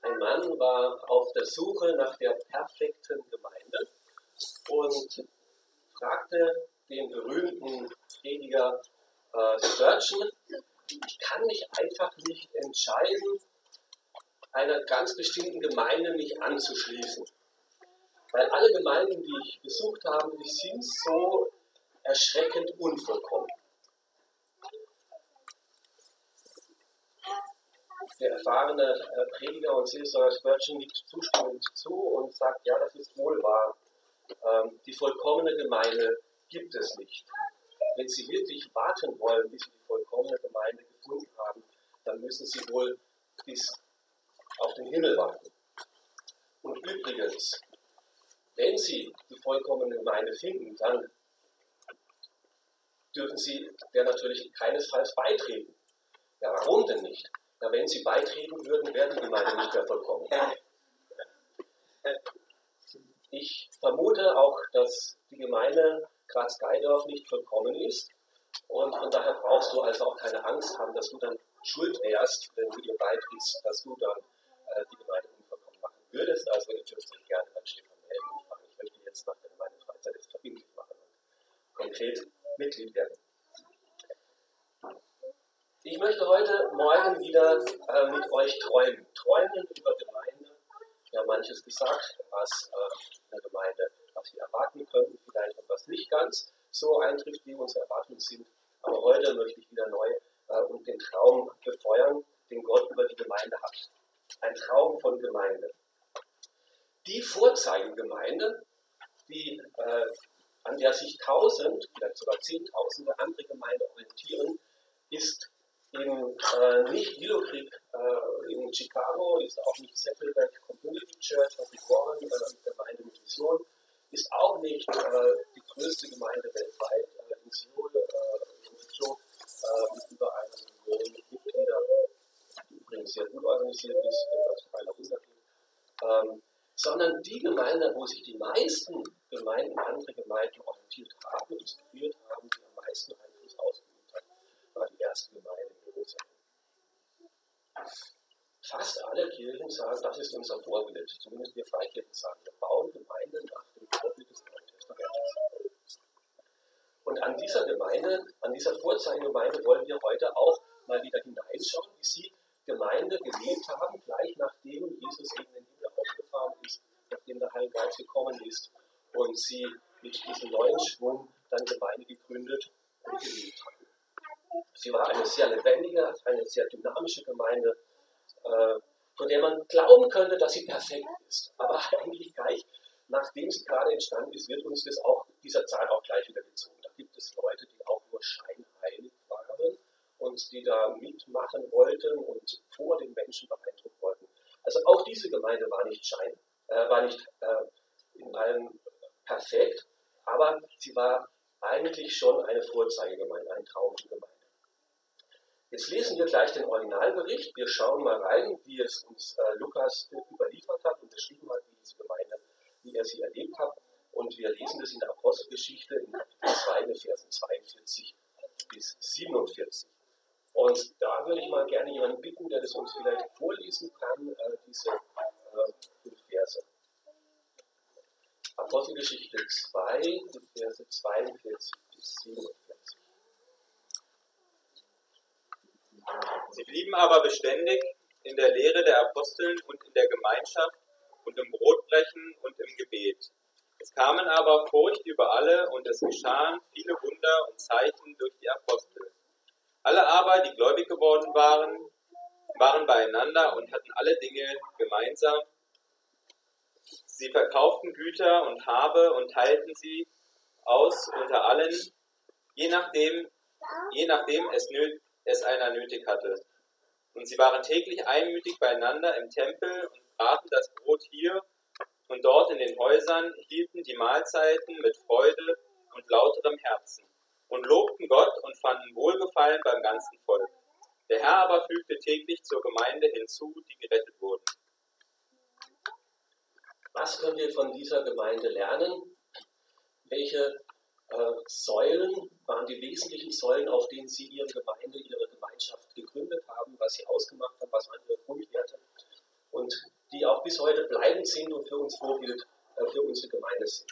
Ein Mann war auf der Suche nach der perfekten Gemeinde und fragte den berühmten Prediger äh, Spurgeon, ich kann mich einfach nicht entscheiden, einer ganz bestimmten Gemeinde mich anzuschließen. Weil alle Gemeinden, die ich besucht habe, die sind so erschreckend unvollkommen. Der erfahrene äh, Prediger und Seelsorger Spurgeon nickt zustimmend zu und sagt, ja, das ist wohl wahr. Ähm, die vollkommene Gemeinde gibt es nicht. Wenn Sie wirklich warten wollen, bis Sie die vollkommene Gemeinde gefunden haben, dann müssen Sie wohl bis auf den Himmel warten. Und übrigens, wenn Sie die vollkommene Gemeinde finden, dann dürfen Sie der natürlich keinesfalls beitreten. Ja, warum denn nicht? Ja, wenn Sie beitreten würden, wäre die Gemeinde nicht mehr vollkommen. Ich vermute auch, dass die Gemeinde Graz-Geidorf nicht vollkommen ist. Und von daher brauchst du also auch keine Angst haben, dass du dann schuld wärst, wenn du ihr beitrittst, dass du dann äh, die Gemeinde unvollkommen machen würdest. Also ihr dürft euch gerne beim Stefan melden und fragen, ich möchte jetzt nach der Gemeindefreizeit jetzt verbindlich machen und konkret Mitglied werden. Ich möchte heute Morgen wieder äh, mit euch träumen. Träumen über Gemeinde. Haben manches gesagt, was äh, der Gemeinde, was wir erwarten könnten, vielleicht und was nicht ganz so eintrifft, wie unsere Erwartungen sind. Aber heute möchte ich wieder neu äh, und den Traum befeuern, den Gott über die Gemeinde hat. Ein Traum von Gemeinde. Die Vorzeigegemeinde, die, äh, an der sich tausend, vielleicht sogar zehntausende andere Gemeinden orientieren, ist in, äh, nicht Willow Creek äh, in Chicago, ist auch nicht Saddleback Community Church, was ich Warren, äh, Gemeinde mit Mission, ist auch nicht äh, die größte Gemeinde weltweit äh, in Seoul, äh, in Seoul äh, mit über einer Million Mitglieder, die übrigens sehr gut organisiert ist, etwas für eine Hundert. Ähm, sondern die Gemeinde, wo sich die meisten Gemeinden, andere Gemeinden orientiert haben, inspiriert haben, die am meisten Einfluss ausgeübt war die erste Gemeinde in Jerusalem. Fast alle Kirchen sagen, das ist unser Vorbild. Zumindest wir Freikirchen sagen, wir bauen Gemeinden nach dem Vorbild des Neuen Testamentes. Und an dieser Gemeinde, an dieser Vorzeigegemeinde wollen wir heute auch mal wieder hineinschauen, wie sie Gemeinde gelebt haben, gleich nachdem Jesus in den Himmel aufgefahren ist, nachdem der Heilige Geist gekommen ist und sie mit diesem neuen Schwung dann Gemeinde gegründet und gelebt haben. Sie war eine sehr lebendige, eine sehr dynamische Gemeinde, äh, von der man glauben könnte, dass sie perfekt ist. Aber eigentlich gleich, nachdem sie gerade entstanden ist, wird uns das auch, dieser Zahl auch gleich wieder gezogen. Da gibt es Leute, die auch nur scheinheilig waren und die da mitmachen wollten und vor den Menschen beeindrucken wollten. Also auch diese Gemeinde war nicht schein, äh, war nicht äh, in allem perfekt, aber sie war eigentlich schon eine Vorzeigegemeinde, ein Traumgemeinde. Jetzt lesen wir gleich den Originalbericht. Wir schauen mal rein, wie es uns äh, Lukas überliefert hat und beschrieben hat, wie diese Gemeinde, wie er sie erlebt hat. Und wir lesen das in der Apostelgeschichte in Kapitel 2, Versen 42 bis 47. Und da würde ich mal gerne jemanden bitten, der das uns vielleicht vorlesen kann, äh, diese äh, Verse. Apostelgeschichte 2, Verse 42 bis 47. Sie blieben aber beständig in der Lehre der Aposteln und in der Gemeinschaft und im Brotbrechen und im Gebet. Es kamen aber Furcht über alle und es geschahen viele Wunder und Zeichen durch die Apostel. Alle aber, die gläubig geworden waren, waren beieinander und hatten alle Dinge gemeinsam. Sie verkauften Güter und Habe und teilten sie aus unter allen, je nachdem, je nachdem es, nöt, es einer nötig hatte. Und sie waren täglich einmütig beieinander im Tempel und braten das Brot hier und dort in den Häusern, hielten die Mahlzeiten mit Freude und lauterem Herzen und lobten Gott und fanden Wohlgefallen beim ganzen Volk. Der Herr aber fügte täglich zur Gemeinde hinzu, die gerettet wurden. Was können wir von dieser Gemeinde lernen? Welche äh, Säulen waren die wesentlichen Säulen, auf denen sie ihre Gemeinde, ihre Gemeinschaft gegründet haben, was sie ausgemacht haben, was waren ihre Grundwerte und die auch bis heute bleibend sind und für uns Vorbild äh, für unsere Gemeinde sind.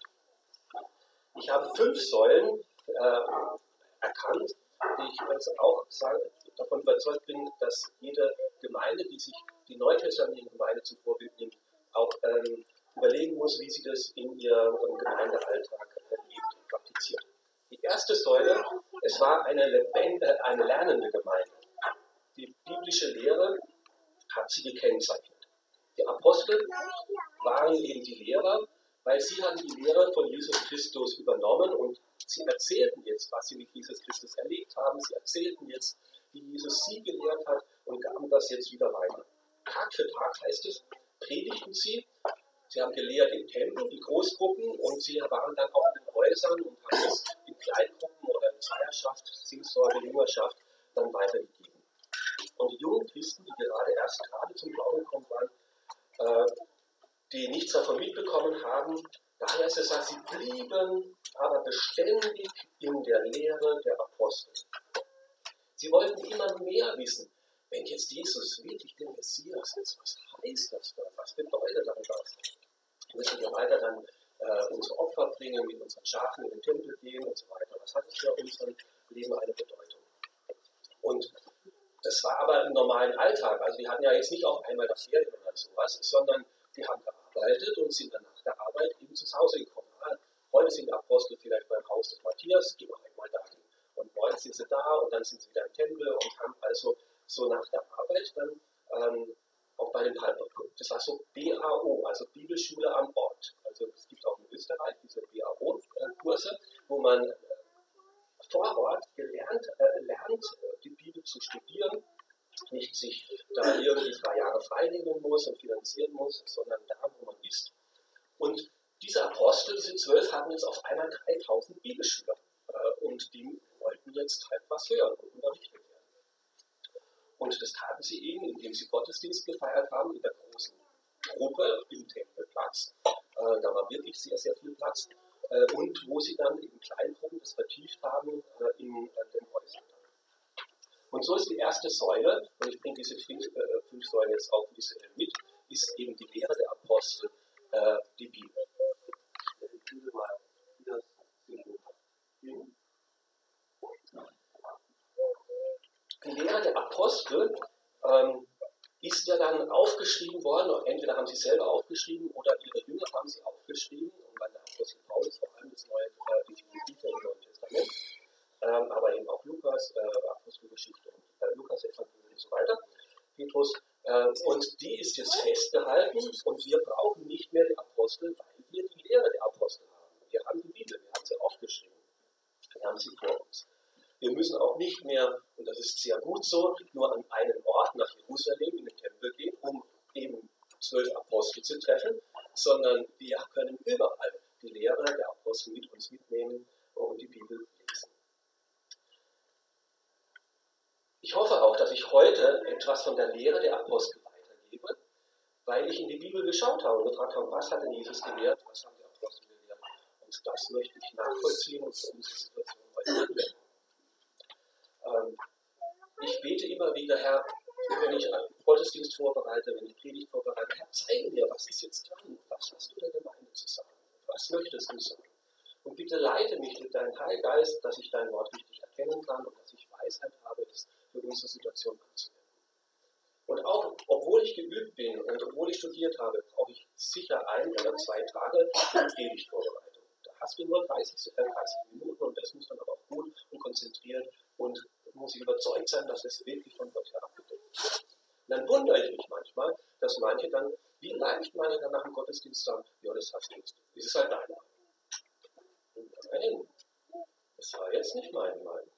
Ich habe fünf Säulen äh, erkannt, die ich also auch sage, davon überzeugt bin, dass jede Gemeinde, die sich die neutestamentliche Gemeinde zum Vorbild nimmt, auch ähm, überlegen muss, wie sie das in ihrem Gemeindealltag praktiziert. Die erste Säule, es war eine, lebende, eine lernende Gemeinde. Die biblische Lehre hat sie gekennzeichnet. Die Apostel waren eben die Lehrer, weil sie hatten die Lehre von Jesus Christus übernommen und sie erzählten jetzt, was sie mit Jesus Christus erlebt haben. Sie erzählten jetzt, wie Jesus sie gelehrt hat und gaben das jetzt wieder weiter. Tag für Tag heißt es, predigten sie Sie haben gelehrt im Tempel, die Großgruppen, und sie waren dann auch in den Häusern und haben es in Kleingruppen oder in Zweierschaft, Seelsorge, Jüngerschaft dann weitergegeben. Und die jungen Christen, die gerade erst gerade zum Glauben gekommen waren, äh, die nichts davon mitbekommen haben, da heißt es, dass sie blieben aber beständig in der Lehre der Apostel. Sie wollten immer mehr wissen. Wenn jetzt Jesus wirklich der Messias ist, was heißt das dann? Was bedeutet dann das? Müssen wir weiter dann äh, unsere Opfer bringen, mit unseren Schafen in den Tempel gehen und so weiter? Was hat das für unser Leben eine Bedeutung? Und das war aber im normalen Alltag. Also die hatten ja jetzt nicht auf einmal das Ferien oder sowas, sondern die haben gearbeitet und sind dann nach der Arbeit eben zu Hause gekommen. Ah, heute sind die Apostel vielleicht beim Haus des Matthias, gehen wir einmal dahin. Und morgen sind sie da und dann sind sie wieder im Tempel und haben also so nach der Arbeit dann ähm, auch bei den das war so BAO, also Bibelschule am Ort. Also es gibt auch in Österreich diese BAO-Kurse, wo man äh, vor Ort gelernt, äh, lernt, äh, die Bibel zu studieren, nicht sich da irgendwie drei Jahre freinehmen muss und finanzieren muss, sondern da, wo man ist. Und diese Apostel, diese zwölf, hatten jetzt auf einmal 3000 Bibelschüler. Äh, und die wollten jetzt halt was hören und unterrichtet und das taten sie eben, indem sie Gottesdienst gefeiert haben in der großen Gruppe im Tempelplatz. Äh, da war wirklich sehr, sehr viel Platz. Äh, und wo sie dann in Kleingruppen das vertieft haben äh, in den Häusern. Und so ist die erste Säule, und ich bringe diese fünf, äh, fünf Säulen jetzt auch visuell mit, ist eben die Lehre der Apostel, äh, die Bibel. Mal, wie das die Lehre der Apostel ähm, ist ja dann aufgeschrieben worden, entweder haben sie selber aufgeschrieben oder ihre Jünger haben sie aufgeschrieben, und bei der Apostel Paulus vor allem das neue, äh, Bücher im Neuen Testament, ähm, aber eben auch Lukas, äh, Apostelgeschichte und äh, Lukas Evangelium und so weiter, Petrus, äh, und die ist jetzt festgehalten und wir brauchen nicht mehr die Apostel, weil wir die Lehre der Apostel haben. Wir haben die Bibel, wir haben sie aufgeschrieben, wir haben sie vor uns. Wir müssen auch nicht mehr, und das ist sehr gut so, nur an einen Ort nach Jerusalem in den Tempel gehen, um eben zwölf Apostel zu treffen, sondern wir können überall die Lehre der Apostel mit uns mitnehmen und die Bibel lesen. Ich hoffe auch, dass ich heute etwas von der Lehre der Apostel weitergebe, weil ich in die Bibel geschaut habe und gefragt habe, was hat denn Jesus gelehrt, was haben die Apostel gelehrt. Und das möchte ich nachvollziehen und für unsere Situation heute anwenden. Ähm, ich bete immer wieder, Herr, wenn ich Gottesdienst vorbereite, wenn ich Predigt vorbereite, Herr, zeige mir, was ist jetzt dran? Was hast du der Gemeinde zu sagen? Was möchtest du sagen? Und bitte leite mich mit deinem Heilgeist, dass ich dein Wort richtig erkennen kann und dass ich Weisheit habe, es für unsere Situation anzuwenden. Und auch, obwohl ich geübt bin und obwohl ich studiert habe, brauche ich sicher ein oder zwei Tage für Predigtvorbereitung. Da hast du nur 30, 30 Minuten und das muss dann aber auch gut und konzentriert und muss ich überzeugt sein, dass es wirklich von Gott her abgedeckt ist. Und dann wundere ich mich manchmal, dass manche dann, wie leicht manche dann nach dem Gottesdienst sagen, ja, das hast du jetzt, das ist halt deine Meinung. Nein, das war jetzt nicht meine Meinung.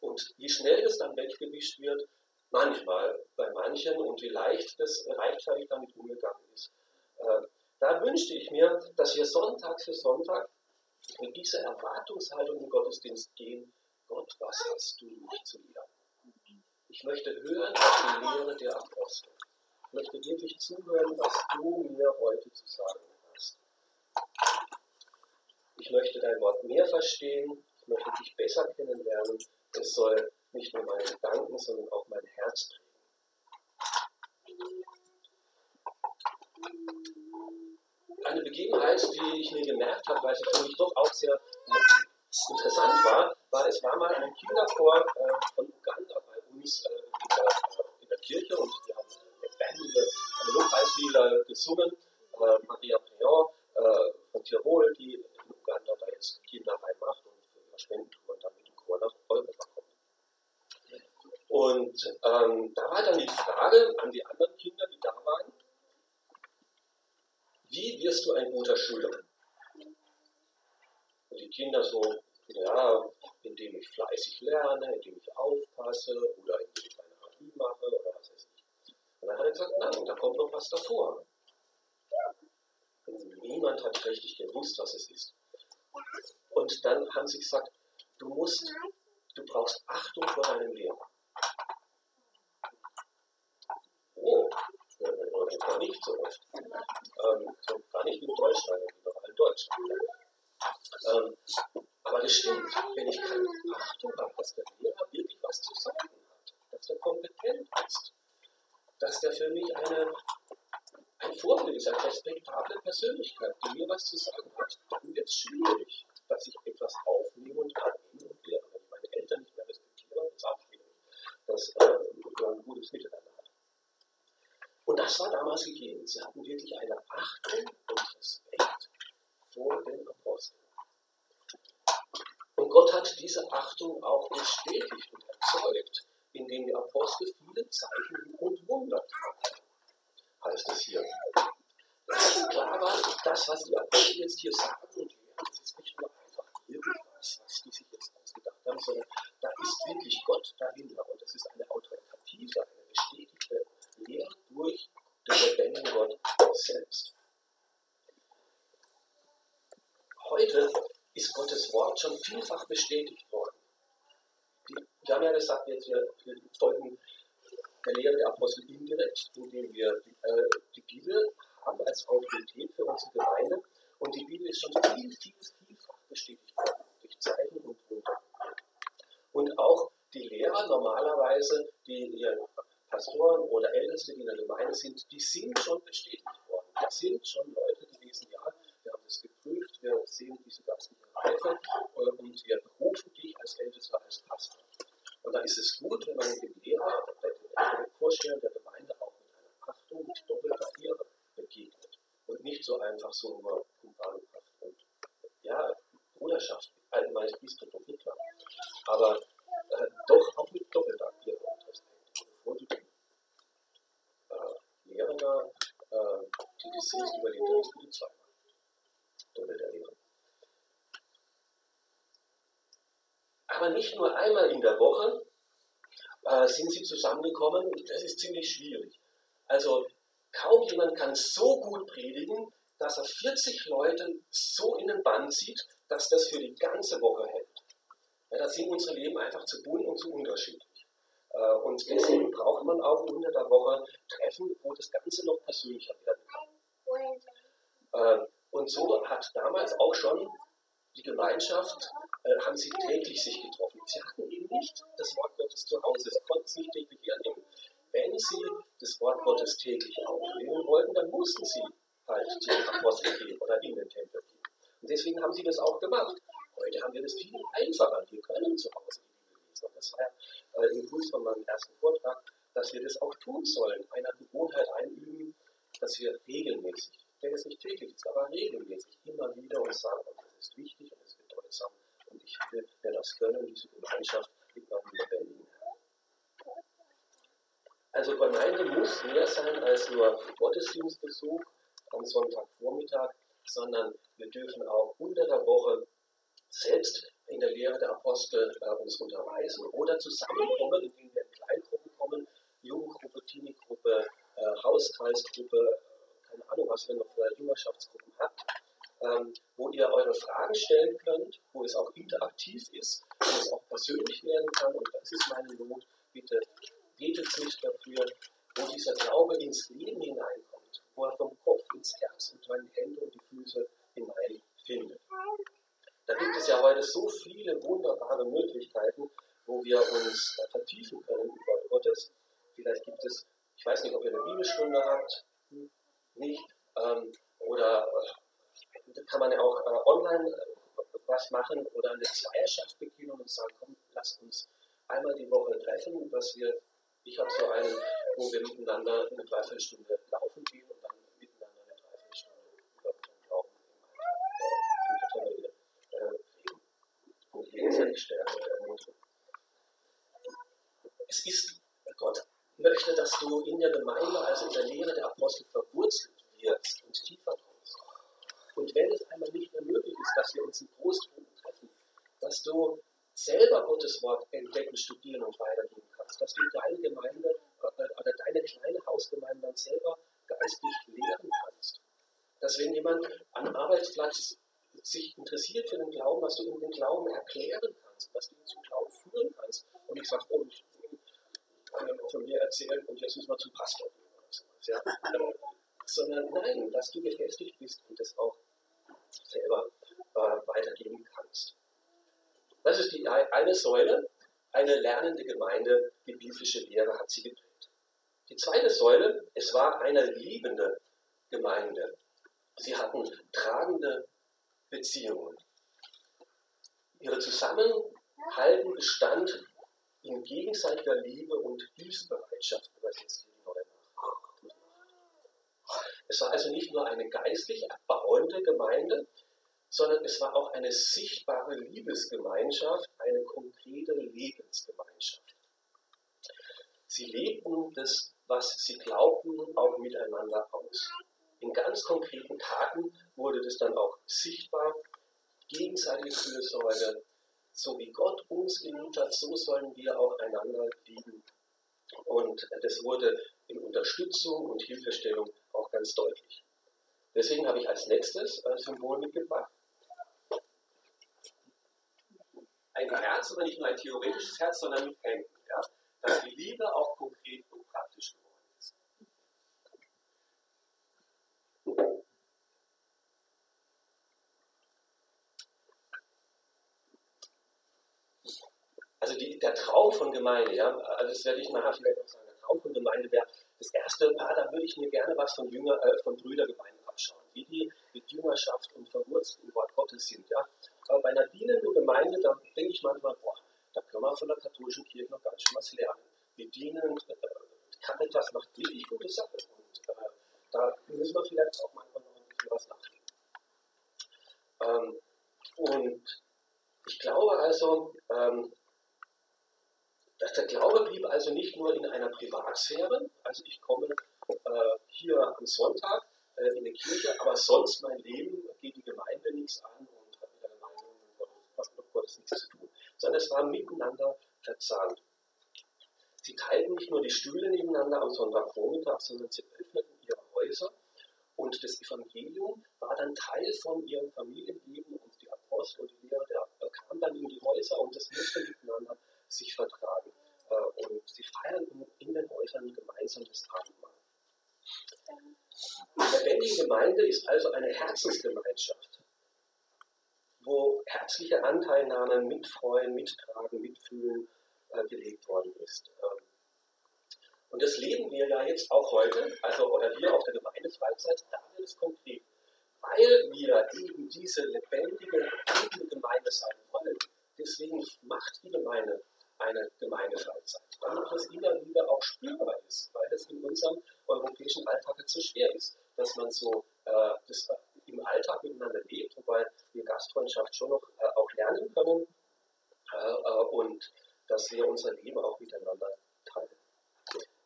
Und wie schnell das dann weggewischt wird, manchmal bei manchen und wie leicht das leichtfertig damit umgegangen ist. Äh, da wünschte ich mir, dass wir Sonntag für Sonntag mit dieser Erwartungshaltung in den Gottesdienst gehen, Gott, was hast du mich zu lehren? Ich möchte hören auf die Lehre der Apostel. Ich möchte wirklich zuhören, was du mir heute zu sagen hast. Ich möchte dein Wort mehr verstehen. Ich möchte dich besser kennenlernen. Es soll nicht nur meine Gedanken, sondern auch mein Herz prägen. Eine Begebenheit, die ich mir gemerkt habe, weil sie für mich doch auch sehr interessant war, war, es war mal ein Kinderchor äh, von Uganda bei uns äh, in, der, Kirche und die haben lebendige eine Lobpreislieder gesungen. Äh, Maria Prion äh, von Tirol, die in Uganda da jetzt Kinder reinmacht und für Spenden und dann mit dem Chor nach Europa kommt. Und ähm, da war dann die Frage an die anderen Kinder, die da waren, wie wirst du ein guter Schüler? Und die Kinder so, ja, indem ich fleißig lerne, indem ich aufpasse oder indem ich meine Hobby mache oder was weiß ich. Und dann hat er gesagt, nein, da kommt noch was davor. Und niemand hat richtig gewusst, was es ist. Und dann haben sie gesagt, du musst, du brauchst Achtung vor deinem Lehrer. Oh, das war nicht so oft. Ähm, so gar nicht in Deutschland, überall in Deutschland. Ähm, aber das stimmt, wenn ich keine Achtung habe, dass der Lehrer wirklich was zu sagen hat, dass er kompetent ist, dass der für mich eine, ein Vorbild ist, eine respektable Persönlichkeit, die mir was zu sagen hat, dann wird es schwierig, dass ich etwas aufnehme und annehme und lehre. Wenn ich meine Eltern nicht mehr respektiere, ist auch schwierig, dass äh, ein gutes Miteinander hat. Und das war damals gegeben. Sie hatten wirklich eine Achtung und Respekt vor den Aposteln. Und Gott hat diese Achtung auch bestätigt und erzeugt, indem die Apostel viele Zeichen und Wunder taten, heißt es hier. Dass klar war, das, was die Apostel jetzt hier sagen und lehren, das ist nicht nur einfach irgendwas, was die sich jetzt ausgedacht haben, sondern da ist wirklich Gott dahinter und das ist eine autoritative, eine bestätigte Lehre durch den lebendigen Gott selbst. Heute ist Gottes Wort schon vielfach bestätigt worden. Wir haben ja gesagt, jetzt wir, wir folgen der Lehre der Apostel indirekt, indem wir die, äh, die Bibel haben als Autorität für unsere Gemeinde und die Bibel ist schon viel, viel, vielfach bestätigt worden durch Zeichen und Wunder. Und auch die Lehrer normalerweise, die hier Pastoren oder Älteste, die in der Gemeinde sind, die sind schon bestätigt worden. Das sind schon Leute gewesen, ja, wir haben das geprüft, wir sehen diese Reife äh, und wir berufen dich als Ältester, als Pastor. Und da ist es gut, wenn man dem Lehrer, dem Vorsteher der Gemeinde auch mit einer Achtung, mit doppelter Ehre begegnet. Und nicht so einfach so nur Kumpanenhaft und ja, Bruderschaft, allgemein Bistum nicht klar. Aber äh, doch auch mit doppelter Ehre und Respekt. Bevor du den äh, Lehrer äh, kritisierst, überlebt er nicht für die zweimal. Doppelte Ehre. Aber nicht nur einmal in der Woche äh, sind sie zusammengekommen das ist ziemlich schwierig. Also kaum jemand kann so gut predigen, dass er 40 Leute so in den Bann zieht, dass das für die ganze Woche hält. Ja, da sind unsere Leben einfach zu bunt und zu unterschiedlich. Äh, und deswegen braucht man auch unter der Woche Treffen, wo das Ganze noch persönlicher werden kann. Äh, und so hat damals auch schon die Gemeinschaft, äh, haben sie täglich sich getroffen. Sie hatten eben nicht das Wort Gottes zu Hause, sie konnten es nicht täglich hernehmen. Wenn sie das Wort Gottes täglich aufnehmen wollten, dann mussten sie halt zum Apostel gehen oder in den Tempel gehen. Und deswegen haben sie das auch gemacht. Heute haben wir das viel einfacher. Wir können zu Hause die Bibel lesen. Und das war ja äh, Impuls von meinem ersten Vortrag, dass wir das auch tun sollen, einer Gewohnheit einüben, dass wir regelmäßig, denke es nicht täglich, aber regelmäßig immer wieder uns sagen, das ist wichtig und es ist bedeutsam und ich will mir das gönnen, diese Gemeinschaft meinem lebendigen Herrn. Also Gemeinde muss mehr sein als nur Gottesdienstbesuch am Sonntagvormittag, sondern wir dürfen auch unter der Woche selbst in der Lehre der Apostel äh, uns unterweisen oder zusammenkommen, indem wir in Kleingruppen kommen, Jugendgruppe, Teenie-Gruppe, äh, Hauskreisgruppe, Ahnung, was ihr noch für Jüngerschaftsgruppen habt, ähm, wo ihr eure Fragen stellen könnt, wo es auch interaktiv ist, wo es auch persönlich werden kann. Und das ist meine Not. Bitte betet sich dafür, wo dieser Glaube ins Leben hineinkommt, wo er vom Kopf ins Herz und von den Händen und die Füße hineinfindet. Da gibt es ja heute so viele wunderbare Möglichkeiten, wo wir uns äh, vertiefen können über Gottes. Vielleicht gibt es, ich weiß nicht, ob ihr eine Bibelstunde habt, hm, nicht, ähm, oder äh, kann man ja auch äh, online äh, was machen oder eine Zweierschaft beginnen und sagen, komm, lasst uns einmal die Woche treffen, dass wir, ich habe so einen, wo wir miteinander eine Dreiviertelstunde laufen gehen und dann miteinander eine Dreiviertelstunde über unseren Glauben in der Familie äh, reden und gegenseitig stärken und ermutigen. Es ist, Gott möchte, dass du in der Gemeinde, also in der Lehre der Apostel verwurzelt wirst und tiefer kommst. Und wenn es einmal nicht mehr möglich ist, dass wir uns in Großgruppen treffen, dass du selber Gottes Wort entdecken, studieren und weitergeben kannst, dass du deine Gemeinde äh, oder deine kleine Hausgemeinde dann selber geistig lehren kannst. Dass wenn jemand am Arbeitsplatz sich interessiert für den Glauben, dass du ihm den Glauben erklären kannst, dass du ihn zum Glauben führen kannst und nicht sagst, oh, ich auch von mir erzählen und jetzt müssen wir zum Pastor. Ja? Sondern nein, dass du gefestigt bist und das auch selber äh, weitergeben kannst. Das ist die eine Säule, eine lernende Gemeinde, die biblische Lehre hat sie geprägt. Die zweite Säule, es war eine liebende Gemeinde. Sie hatten tragende Beziehungen. Ihre Zusammenhalten bestand in gegenseitiger Liebe und Hilfsbereitschaft, übersetzt neue Es war also nicht nur eine geistlich erbauende Gemeinde, sondern es war auch eine sichtbare Liebesgemeinschaft, eine konkrete Lebensgemeinschaft. Sie lebten das, was sie glaubten, auch miteinander aus. In ganz konkreten Taten wurde das dann auch sichtbar, gegenseitige Fürsorge, so wie Gott uns geliebt hat, so sollen wir auch einander lieben. Und das wurde in Unterstützung und Hilfestellung auch ganz deutlich. Deswegen habe ich als nächstes äh, Symbol mitgebracht ein Herz, aber nicht nur ein theoretisches Herz, sondern mit Händen. Ja? Dass die Liebe auch konkret und praktisch geworden ist. Also die, der Traum von Gemeinde, ja, also das werde ich nachher vielleicht auch sagen, der Traum von Gemeinde wäre das erste, ah, da würde ich mir gerne was von Jünger, äh, von Brüdergemeinden abschauen, wie die mit Jüngerschaft und verwurzelt im Wort Gottes sind, ja. Aber bei einer dienenden Gemeinde, da denke ich manchmal, boah, da können wir von der katholischen Kirche noch ganz schön was lernen. Wir dienen, äh, Caritas macht wirklich gute Sachen und äh, da müssen wir vielleicht auch manchmal noch ein bisschen was nachdenken. Ähm, und ich glaube also, ähm, dass der Glaube blieb also nicht nur in einer Privatsphäre, also ich komme äh, hier am Sonntag äh, in die Kirche, aber sonst mein Leben geht die Gemeinde nichts an Gottes nichts zu tun, sondern es war miteinander verzahnt. Sie teilten nicht nur die Stühle nebeneinander am Sonntagvormittag, sondern sie öffneten ihre Häuser und das Evangelium war dann Teil von ihrem Familienleben und die Apostel und die Lehrer der, kamen dann in die Häuser und das musste miteinander sich vertragen. Äh, und sie feierten in den Häusern gemeinsam das Abendmahl. Die lebendige Gemeinde ist also eine Herzensgemeinschaft wo herzliche Anteilnahme, Mitfreuen, Mittragen, Mitfühlen äh, gelebt worden ist. Ähm, und das leben wir ja jetzt auch heute, also oder hier auf der Gemeindefreizeit, da wird es konkret. Weil wir eben diese lebendige, lebende Gemeinde sein wollen, deswegen macht die Gemeinde eine Gemeindefreizeit. Damit das immer wieder auch spürbar ist, weil es in unserem europäischen Alltag so schwer ist, dass man so äh, das im Alltag miteinander lebt, wobei wir Gastfreundschaft schon noch äh, auch lernen können äh, äh, und dass wir unser Leben auch miteinander teilen.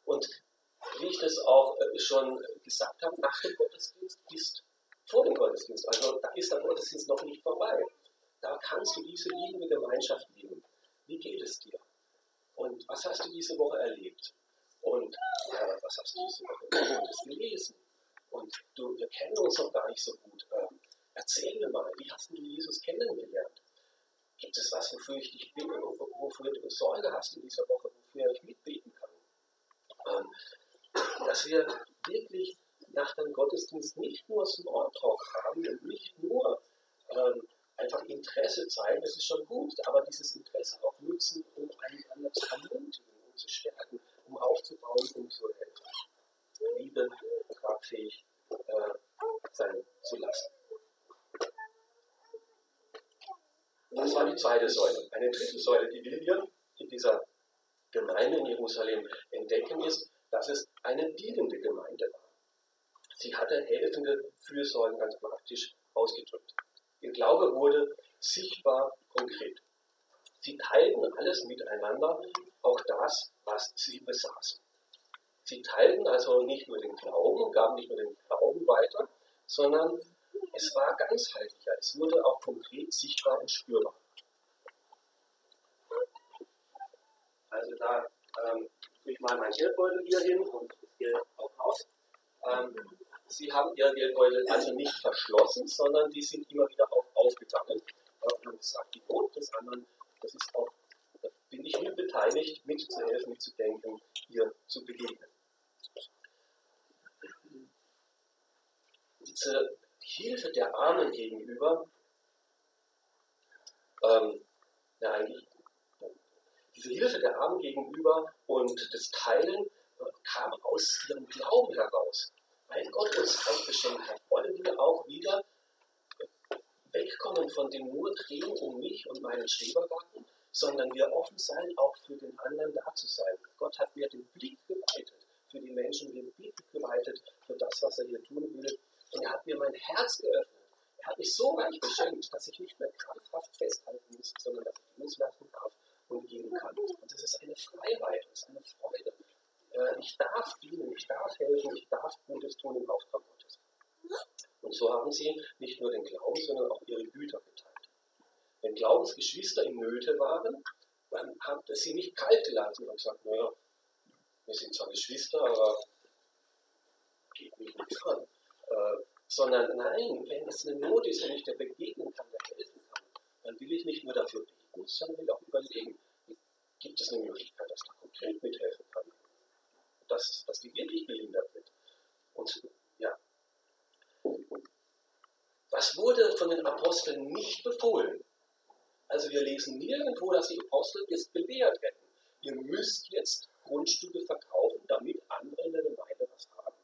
Und wie ich das auch äh, schon gesagt habe, nach dem Gottesdienst ist vor dem Gottesdienst, also da ist der Gottesdienst noch nicht vorbei. Da kannst du diese liebende Gemeinschaft leben. Wie geht es dir? Und was hast du diese Woche erlebt? Und äh, was hast du diese Woche gelesen? Und du, wir kennen uns noch gar nicht so gut. Ähm, erzähl mir mal, wie hast du Jesus kennengelernt? Gibt es was, wofür ich dich bin, wofür du Sorge hast in dieser Woche, wofür ich mitbeten kann? Ähm, dass wir wirklich nach dem Gottesdienst nicht nur Smalltalk haben und nicht nur ähm, einfach Interesse zeigen, das ist schon gut, aber dieses Interesse auch nutzen, um einander zu ermutigen, um zu stärken, um aufzubauen, um zu helfen. Liebe tragfähig äh, sein zu lassen. Das war die zweite Säule. Eine dritte Säule, die wir hier in dieser Gemeinde in Jerusalem entdecken, ist, dass es eine dienende Gemeinde war. Sie hatte helfende Fürsorgen ganz praktisch ausgedrückt. Ihr Glaube wurde sichtbar konkret. Sie teilten alles miteinander, auch das, was sie besaßen. Sie teilten also nicht nur den Glauben, gaben nicht nur den Glauben weiter, sondern es war ganzheitlicher, es wurde auch konkret sichtbar und spürbar. Also da ähm, ich mal meinen Geldbeutel hier hin und Geld auch raus. Ähm, Sie haben Ihr Geldbeutel also nicht verschlossen, sondern die sind immer wieder auch aufgegangen. Und haben gesagt, die Not des anderen, das ist auch, da bin ich mit beteiligt, mitzuhelfen, mitzudenken, ihr zu begegnen. Diese Hilfe der Armen gegenüber, ähm, ja eigentlich, diese Hilfe der Armen gegenüber und das Teilen äh, kam aus ihrem Glauben heraus. Weil Gott uns auch beschenkt hat, wollen wir auch wieder wegkommen von dem nur Drehen um mich und meinen Schrebergarten, sondern wir offen sein, auch für den anderen da zu sein. Gott hat mir den Blick geweitet für die Menschen, den Blick geweitet für das, was er hier tun will. Und er hat mir mein Herz geöffnet. Er hat mich so reich beschenkt, dass ich nicht mehr krampfhaft festhalten muss, sondern dass ich loslassen darf und geben kann. Und das ist eine Freiheit, das ist eine Freude. Äh, ich darf dienen, ich darf helfen, ich darf Gutes tun im Auftrag Gottes. Und so haben sie nicht nur den Glauben, sondern auch ihre Güter geteilt. Wenn Glaubensgeschwister in Nöte waren, dann haben sie nicht kalt gelassen und gesagt, naja, wir sind zwar Geschwister, aber geht mich nichts an. Äh, sondern nein, wenn es eine Not ist, wenn ich der begegnen kann, der helfen kann, dann will ich nicht nur dafür beten, sondern will auch überlegen, gibt es eine Möglichkeit, dass da konkret mithelfen kann dass, dass die wirklich behindert wird. Und ja. Was wurde von den Aposteln nicht befohlen? Also wir lesen nirgendwo, dass die Apostel jetzt belehrt hätten. Ihr müsst jetzt Grundstücke verkaufen, damit andere in der Gemeinde was haben.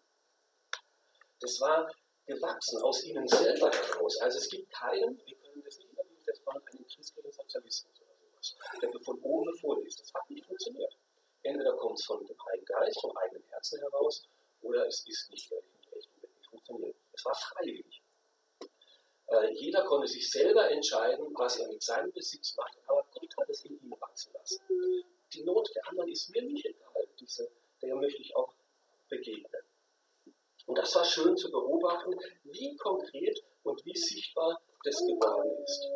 Das war gewachsen aus ihnen selber heraus. Also es gibt keinen, wir können das nicht in der Bibel einen christlichen Sozialismus oder sowas, der von oben befohlen ist. Das hat nicht funktioniert. Entweder kommt es von dem Heiligen Geist, vom eigenen Herzen heraus, oder es ist nicht echt und wird nicht funktionieren. Es war freiwillig. Äh, jeder konnte sich selber entscheiden, was er mit seinem Besitz macht, aber Gott hat es in ihm wachsen lassen. Die Not der anderen ist mir nicht egal, diese, der möchte ich auch begegnen. Und das war schön zu beobachten, wie konkret und wie sichtbar das geworden ist.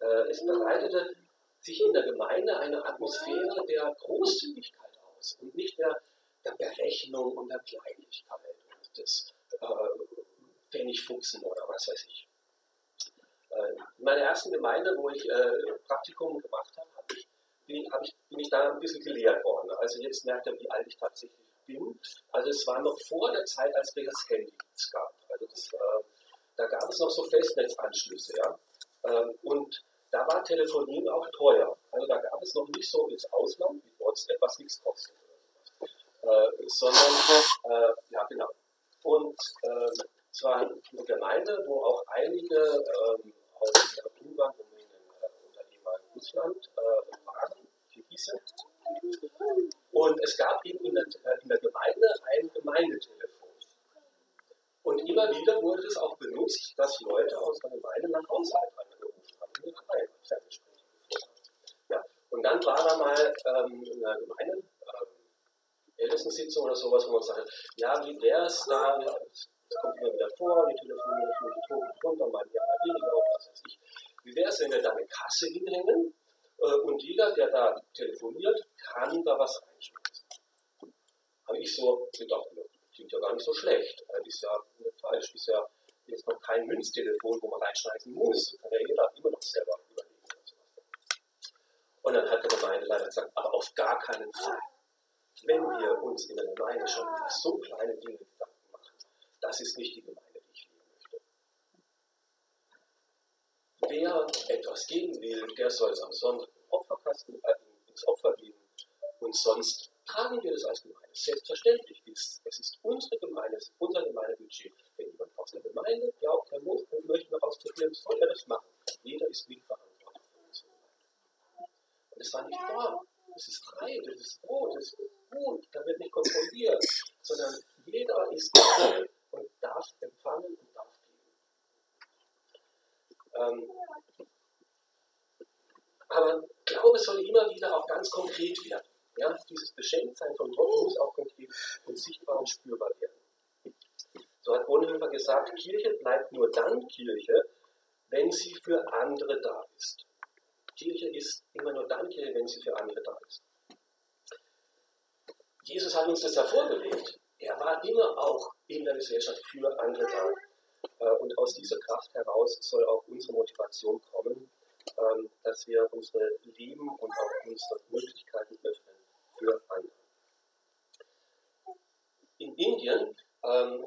Äh, es bereitete sich in der Gemeinde eine Atmosphäre der Großzügigkeit aus und nicht der, der Berechnung und der Kleinlichkeit und des äh, Pfennigfuchsen oder was weiß ich. Äh, in meiner ersten Gemeinde, wo ich äh, Praktikum gemacht habe, hab ich, bin, hab ich, bin ich da ein bisschen gelehrt worden. Also jetzt merkt ihr, wie alt ich tatsächlich bin. Also es war noch vor der Zeit, als es das Handy gab. Also das, äh, da gab es noch so Festnetzanschlüsse. Ja? Äh, und da war Telefonieren auch teuer. Also da gab es noch nicht so ins Ausland wie WhatsApp, was nichts kostet. Äh, sondern, äh, ja genau. Und äh, es eine Gemeinde, wo auch einige ähm, aus der Ungarn, Rumänien oder ehemaligen Russland äh, waren, Kirgisen. Und es gab eben in der, äh, in der Gemeinde ein Gemeindetelefon. Und immer wieder wurde es auch benutzt, dass Leute aus der Gemeinde nach außerhalb ja. Und dann war da mal ähm, eine Gemeinde, ähm, Ältestensitzung oder sowas, wo man sagt, ja, wie wäre es da, das kommt immer wieder vor, die telefonieren schon die Toten drunter, mal mehr, mal weniger, was weiß ich. Wie wäre es, wenn wir da eine Kasse hinhängen äh, und jeder, der da telefoniert, kann da was reinschmeißen? Habe ich so gedacht, das klingt ja gar nicht so schlecht, äh, ist ja nicht falsch, ist ja jetzt noch kein Münztelefon, wo man reinschneiden muss. Kann ja jeder immer noch selber überlegen. Und dann hat der Gemeindeleiter gesagt, aber auf gar keinen Fall. Wenn wir uns in der Gemeinde schon über so kleine Dinge Gedanken machen, das ist nicht die Gemeinde, die ich leben möchte. Wer etwas geben will, der soll es am Sonntag im Opferkasten, äh, ins Opfer geben und sonst tragen wir das als Gemeinde. Selbstverständlich ist, es ist unsere Gemeinde, es ist unser Gemeindebudget. Wenn jemand aus der Gemeinde glaubt, er muss und möchte noch ausprobieren, soll er das machen. Jeder ist mitverantwortlich für unsere Gemeinde. Und es war nicht wahr. Es ist frei, das ist Brot, das ist gut, da wird nicht kontrolliert, sondern jeder ist frei und darf empfangen und darf geben. Ähm, aber Glaube soll immer wieder auch ganz konkret werden. Ja, dieses Beschenktsein von Gott muss auch konkret und sichtbar und spürbar werden. So hat Bonhoeffer gesagt, Kirche bleibt nur dann Kirche, wenn sie für andere da ist. Kirche ist immer nur dann Kirche, wenn sie für andere da ist. Jesus hat uns das ja vorgelegt. Er war immer auch in der Gesellschaft für andere da. Äh, und aus dieser Kraft heraus soll auch unsere Motivation kommen, ähm, dass wir unsere Leben und auch unsere Möglichkeiten öffnen für andere. In Indien, ähm,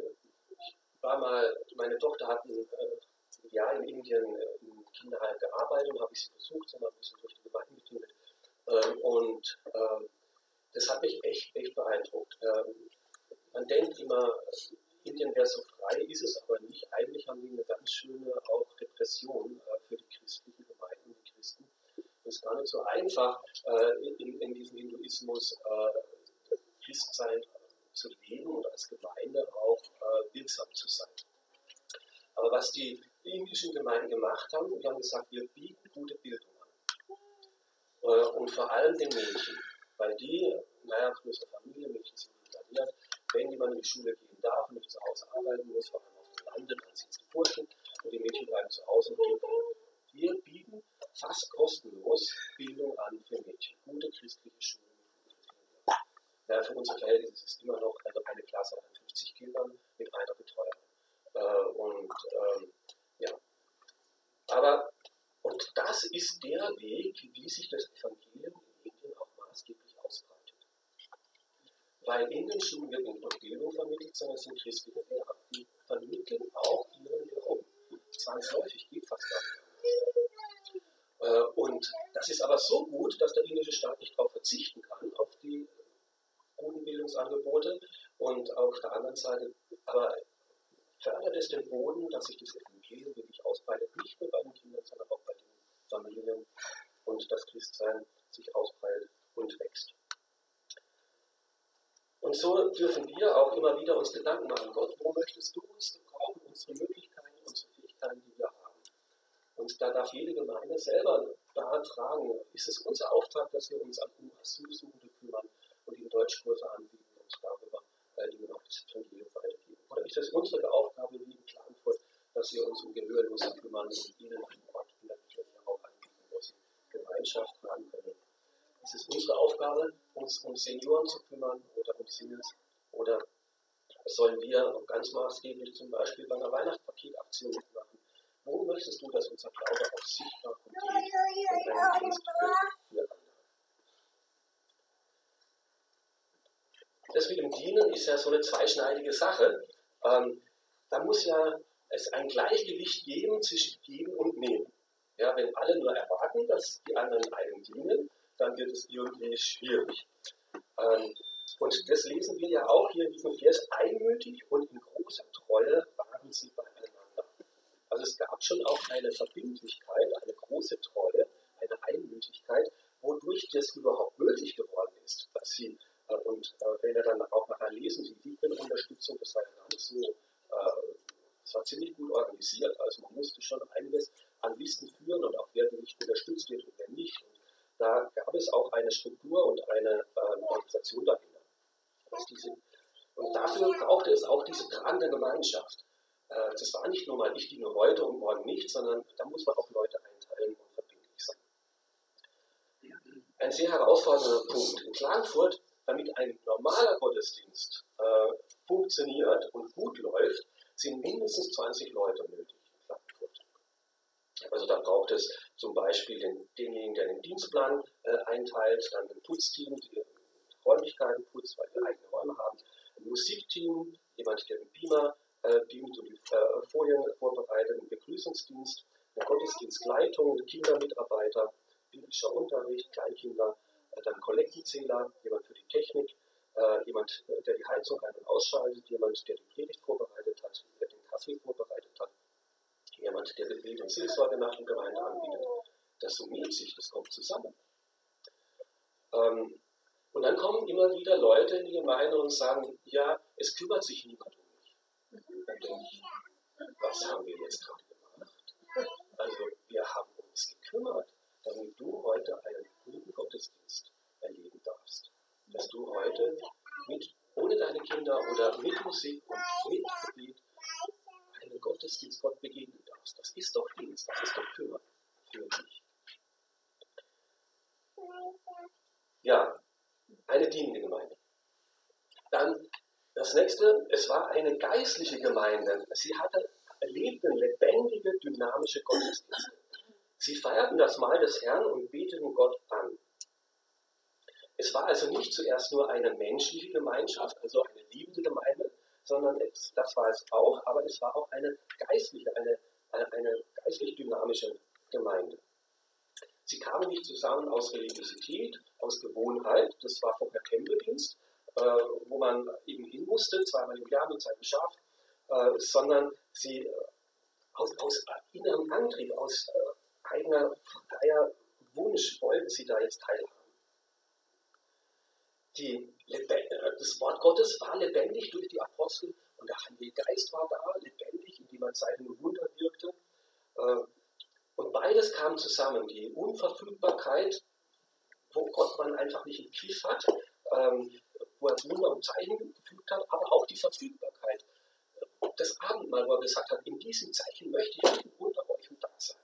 war mal, meine Tochter hat ein äh, Jahr in Indien äh, gearbeitet und habe ich sie besucht, wir ein bisschen durch die Gemeinde getingelt. Ähm, und ähm, das hat mich echt, echt beeindruckt. Ähm, man denkt immer, Indien wäre so frei, ist es aber nicht. Eigentlich haben die eine ganz schöne auch Repression äh, für die christlichen Gemeinden und Christen. Es ist gar nicht so einfach, äh, in, diesem Hinduismus äh, Christsein zu leben und als Gemeinde auch wirksam zu sein. Aber was die indischen Gemeinden gemacht haben, die haben gesagt, wir bieten gute Bildung an. Äh, und vor allem den Mädchen. Weil die, naja, größere Familie, Mädchen sind integriert, wenn jemand in die Schule gehen darf und nicht zu Hause arbeiten muss, vor allem auf dem Lande, dann sind sie Burschen und die Mädchen bleiben zu Hause und gehen Wir bieten fast kostenlos Bildung an für Mädchen. Gute christliche Schulen. Ja, für unsere Verhältnisse ist es immer noch also eine Klasse an 50 Kindern mit einer Betreuung. Äh, und ähm. Aber und das ist der Weg, wie sich das Evangelium in Indien auch maßgeblich ausbreitet. Weil in den Schulen wird nicht nur Bildung vermittelt, sondern es sind christliche Lehrer. Die vermitteln auch ihren Glauben. Zwangsläufig geht fast gar nicht. Äh, und das ist aber so gut, dass der indische Staat nicht darauf verzichten kann, auf die guten Bildungsangebote. Und auf der anderen Seite aber fördert es den Boden, dass sich das Evangelium wirklich ausbreitet, nicht nur bei den Kindern, sondern auch bei den Familien und das Christsein sich ausbreitet und wächst. Und so dürfen wir auch immer wieder uns Gedanken machen, Gott, wo möchtest du uns gebrauchen, unsere Möglichkeiten, unsere Fähigkeiten, die wir haben. Und da darf jede Gemeinde selber da tragen, ist es unser Auftrag, dass wir uns um Asylsuchende kümmern und ihnen Deutschkurse anbieten und darüber äh, ihnen auch das Evangelium weitergeben. Oder ist es unsere Aufgabe, wie in Klagenfurt, dass wir uns um Gehörlose kümmern und ihnen einen Ort in der Kirche auch anbieten, wo sie Gemeinschaft haben können. Ist es unsere Aufgabe, uns um Senioren zu kümmern oder um Singles? Oder sollen wir ganz maßgeblich zum Beispiel bei einer Weihnachtspaketaktion mitmachen? Wo möchtest du, dass unser Glaube auch sichtbar konkret und Dienst andere? Das mit dem Dienen ist ja so eine zweischneidige Sache. Ähm, da muss ja es ein Gleichgewicht geben zwischen Geben und Nehmen. Ja, wenn alle nur erwarten, dass die anderen einem dienen, dann wird es irgendwie schwierig. Ähm, und das lesen wir ja auch hier in diesem Vers. Einmütig und in großer Treue waren sie beieinander. Also es gab schon auch eine Verbindlichkeit, eine große Treue, eine Einmütigkeit, wodurch das überhaupt möglich geworden ist, dass sie und äh, wenn wir dann auch nachher lesen, die Witwenunterstützung, das war ja gar nicht so, äh, das war ziemlich gut organisiert. Also man musste schon einiges an Listen führen und auch wer nicht unterstützt wird und wer nicht. Und da gab es auch eine Struktur und eine äh, Organisation dahinter. Diese, und dafür brauchte es auch diese tragende Gemeinschaft. Äh, das war nicht nur mal ich diene heute und morgen nicht, sondern da muss man auch Leute einteilen und verbindlich sein. Ein sehr herausfordernder Punkt. In Klagenfurt, damit ein normaler Gottesdienst äh, funktioniert und gut läuft, sind mindestens 20 Leute nötig in Klagenfurt. Also da braucht es zum Beispiel den, denjenigen, der den Dienstplan äh, einteilt, dann ein Putzteam, die Räumlichkeiten putzt, weil wir eigene Räume haben, ein Musikteam, jemand, der den Beamer äh, beamt und die äh, Folien vorbereitet, ein Begrüßungsdienst, eine Gottesdienstleitung, Kindermitarbeiter, biblischer Unterricht, Kleinkinder, dann Kollektenzähler, jemand für die Technik, äh, jemand, der die Heizung ein- und ausschaltet, jemand, der die Predigt vorbereitet hat, der den Kaffee vorbereitet hat, jemand, der Gebet und Seelsorge nach der Gemeinde anbietet. Das summiert sich, das kommt zusammen. Ähm, und dann kommen immer wieder Leute in die Gemeinde und sagen, ja, es kümmert sich niemand um mich. Dann denke ich, was haben wir jetzt gerade gemacht? Also wir haben uns gekümmert, damit du heute einen guten Gottesdienst erleben darfst. Dass du heute mit, ohne deine Kinder oder mit Musik und mit Gebet einen Gottesdienst Gott begegnen darfst. Das ist doch Dienst, das ist doch Kümmern für dich. Ja, eine dienende Gemeinde. Dann das nächste, es war eine geistliche Gemeinde. Sie hatte, erlebten lebendige, dynamische Gottesdienste. Sie feierten das Mahl des Herrn und beteten Gott an. Es war also nicht zuerst nur eine menschliche Gemeinschaft, also eine liebende Gemeinde, sondern es, das war es auch, aber es war auch eine geistliche, eine, eine, eine geistlich dynamische Gemeinde. Sie kamen nicht zusammen aus Religiosität, aus Gewohnheit, das war vorher Tempeldienst, äh, wo man eben hin musste, zweimal im Jahr mit seinem Schaf, äh, sondern sie äh, aus, aus innerem Antrieb, aus äh, eigener freier Wunsch wollten sie da jetzt teilhaben. Die, das Wort Gottes war lebendig durch die Apostel und der Heilige Geist war da, lebendig, indem man Zeichen und Wunder wirkte. Und beides kam zusammen. Die Unverfügbarkeit, wo Gott man einfach nicht im Griff hat, wo er Wunder und Zeichen gefügt hat, aber auch die Verfügbarkeit. Das Abendmahl, wo er gesagt hat, in diesem Zeichen möchte ich unter euch und da sein.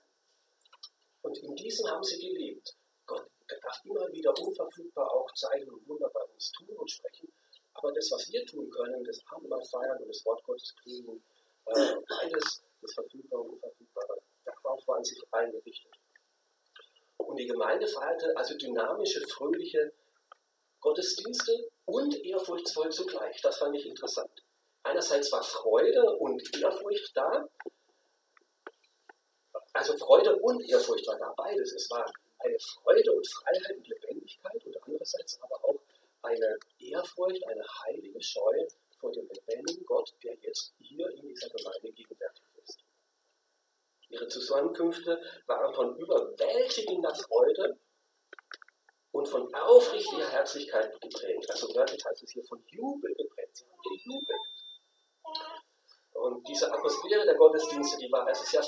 Und in diesem haben sie gelebt. Gott darf immer wieder unverfügbar auch Zeichen und Wunder bei uns tun und sprechen. Aber das, was wir tun können, das Abendmahl feiern und das Wort Gottes kriegen, äh, beides, das Verfügbare und Unverfügbare, darauf waren sie eingerichtet. Und die Gemeinde feierte also dynamische, fröhliche Gottesdienste und ehrfurchtsvoll zugleich. Das fand ich interessant. Einerseits war Freude und Ehrfurcht da. Also Freude und Ehrfurcht war da, beides. Es war eine Freude und Freiheit und Lebendigkeit und andererseits aber auch eine Ehrfurcht, eine heilige Scheu vor dem lebendigen Gott, der jetzt hier in dieser Gemeinde gegenwärtig ist. Ihre Zusammenkünfte waren von überwältigender Freude und von aufrichtiger Herzlichkeit geprägt. Also wörtlich heißt es hier von Jubel geprägt. Sie haben gejubelt. Und diese Atmosphäre der Gottesdienste, die war also sehr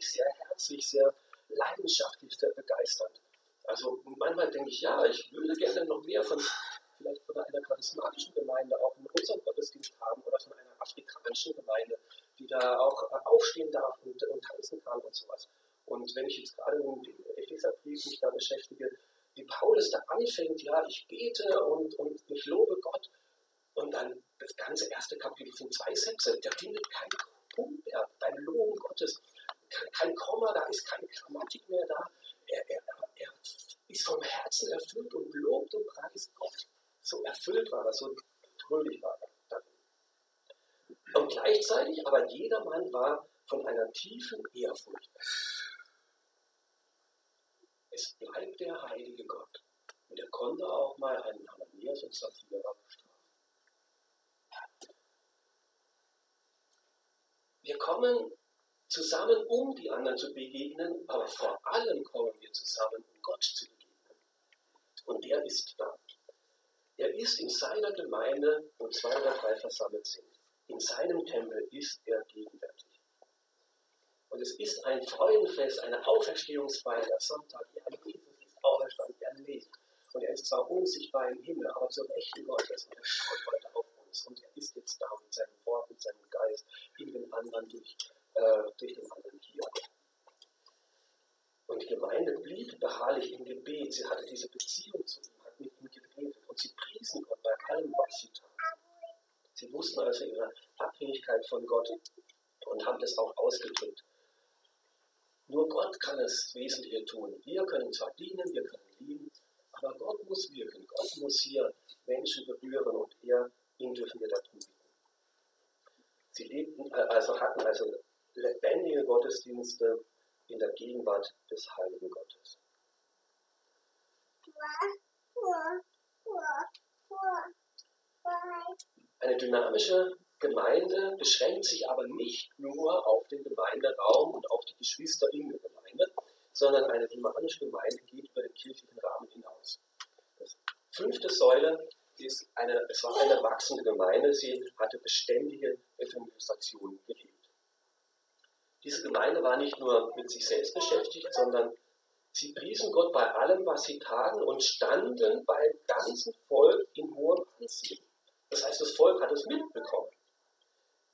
fröhlich, sehr herzlich, sehr leidenschaftlich, sehr begeisternd. Also manchmal denke ich, ja, ich würde gerne noch mehr von vielleicht von einer charismatischen Gemeinde auch in unserem Gottesdienst haben oder von einer afrikanischen Gemeinde, die da auch aufstehen darf und, und tanzen kann und sowas. Und wenn ich jetzt gerade mit dem Epheserbrief mich da beschäftige, wie Paulus da anfängt, ja, ich bete und, und ich lobe Gott. Und dann das ganze erste Kapitel sind zwei Sätze. Der findet keinen Punkt mehr beim Loben Gottes. Kein Komma, da ist keine Grammatik mehr da. Er, er, er ist vom Herzen erfüllt und lobt und preist Gott. So erfüllt war er, so fröhlich war er. Und gleichzeitig, aber jeder Mann war von einer tiefen Ehrfurcht. Es bleibt der heilige Gott. Und er konnte auch mal einen Ananias und Sapphira bestrafen. Wir kommen zusammen, um die anderen zu begegnen, aber vor allem kommen wir zusammen, um Gott zu begegnen. Und der ist da. Er ist in seiner Gemeinde, wo zwei oder drei versammelt sind. In seinem Tempel ist er gegenwärtig. Und es ist ein Freudenfest, eine Auferstehungsfeier, der Sonntag. Ja, Jesus ist auferstanden, er lebt. Und er ist zwar unsichtbar im Himmel, aber zum echten Gottes. Und er schaut heute auf uns. Und er ist jetzt da mit seinem Wort, mit seinem Geist, in den anderen durch, äh, durch den anderen hier. Und die Gemeinde blieb beharrlich im Gebet. Sie hatte diese Beziehung zu ihm, hat mit ihm gebetet. Und sie priesen Gott bei allem, was sie taten. Sie wussten also ihre Abhängigkeit von Gott und haben das auch ausgedrückt. Nur Gott kann das Wesentliche tun. Wir können zwar dienen, wir können lieben, aber Gott muss wirken. Gott muss hier Menschen berühren und er, ihn dürfen wir darum bitten. Sie lebten, äh, also hatten also lebendige Gottesdienste in der Gegenwart des Heiligen Gottes. Eine dynamische Gemeinde beschränkt sich aber nicht nur auf den Gemeinderaum und auf die Geschwister in der Gemeinde, sondern eine dynamische Gemeinde geht über den kirchlichen Rahmen hinaus. Das fünfte Säule ist eine, es war eine wachsende Gemeinde, sie hatte beständige Evangelisation gelebt. Diese Gemeinde war nicht nur mit sich selbst beschäftigt, sondern sie priesen Gott bei allem, was sie taten und standen beim ganzen Volk in hohem Ansehen. Das heißt, das Volk hat es mitbekommen,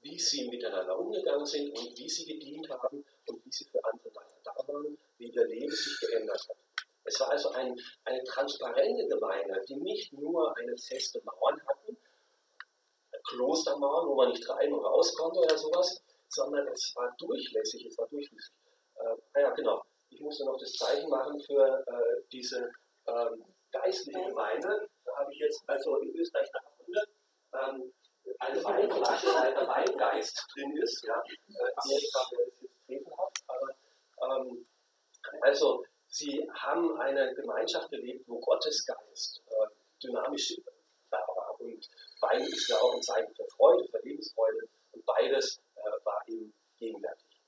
wie sie miteinander umgegangen sind und wie sie gedient haben und wie sie für andere da waren, wie ihr Leben sich geändert hat. Es war also ein, eine transparente Gemeinde, die nicht nur eine feste Mauern hatten, Klostermauern, wo man nicht rein und raus konnte oder sowas, sondern es war durchlässig, es war durchlässig. Äh, ja, genau. Ich musste noch das Zeichen machen für äh, diese ähm, geistliche Gemeinde. Da habe ich jetzt also in Österreich nachgefunden, ähm, eine Weinflasche, weil der Weingeist drin ist. Ja? Äh, Amerika wäre es jetzt frevelhaft, aber ähm, also sie haben eine Gemeinschaft gelebt, wo Gottes Geist äh, dynamisch da war. Und Wein ist ja auch ein Zeichen für Freude, für Lebensfreude. Und beides war eben gegenwärtig.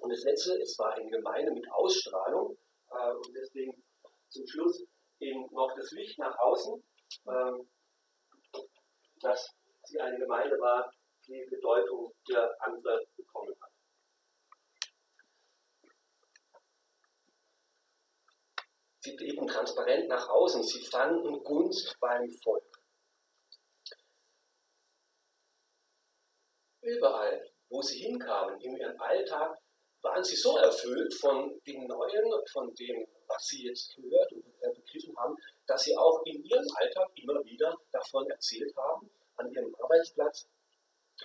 Und das letzte, es war eine Gemeinde mit Ausstrahlung äh, und deswegen zum Schluss eben noch das Licht nach außen, ähm, dass sie eine Gemeinde war, die Bedeutung für andere bekommen hat. Sie blieben transparent nach außen, sie fanden Gunst beim Volk. Überall wo sie hinkamen, in ihrem Alltag, waren sie so erfüllt von dem Neuen, von dem, was sie jetzt gehört und äh, begriffen haben, dass sie auch in ihrem Alltag immer wieder davon erzählt haben, an ihrem Arbeitsplatz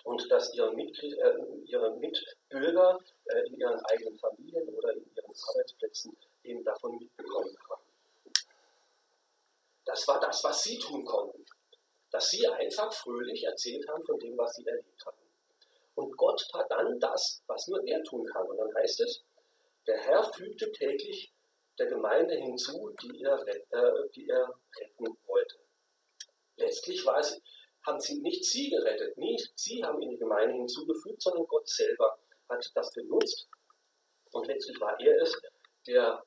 und dass ihre, äh, Mitbürger äh, in ihren eigenen Familien oder in ihren Arbeitsplätzen eben davon mitbekommen haben. Das war das, was sie tun konnten. Dass sie einfach fröhlich erzählt haben von dem, was sie erlebt haben. Und Gott tat dann das, was nur er tun kann. Und dann heißt es, der Herr fügte täglich der Gemeinde hinzu, die er, äh, die er retten wollte. Letztlich war es, haben sie nicht sie gerettet, nicht sie haben in die Gemeinde hinzugefügt, sondern Gott selber hat das benutzt. Und letztlich war er es, der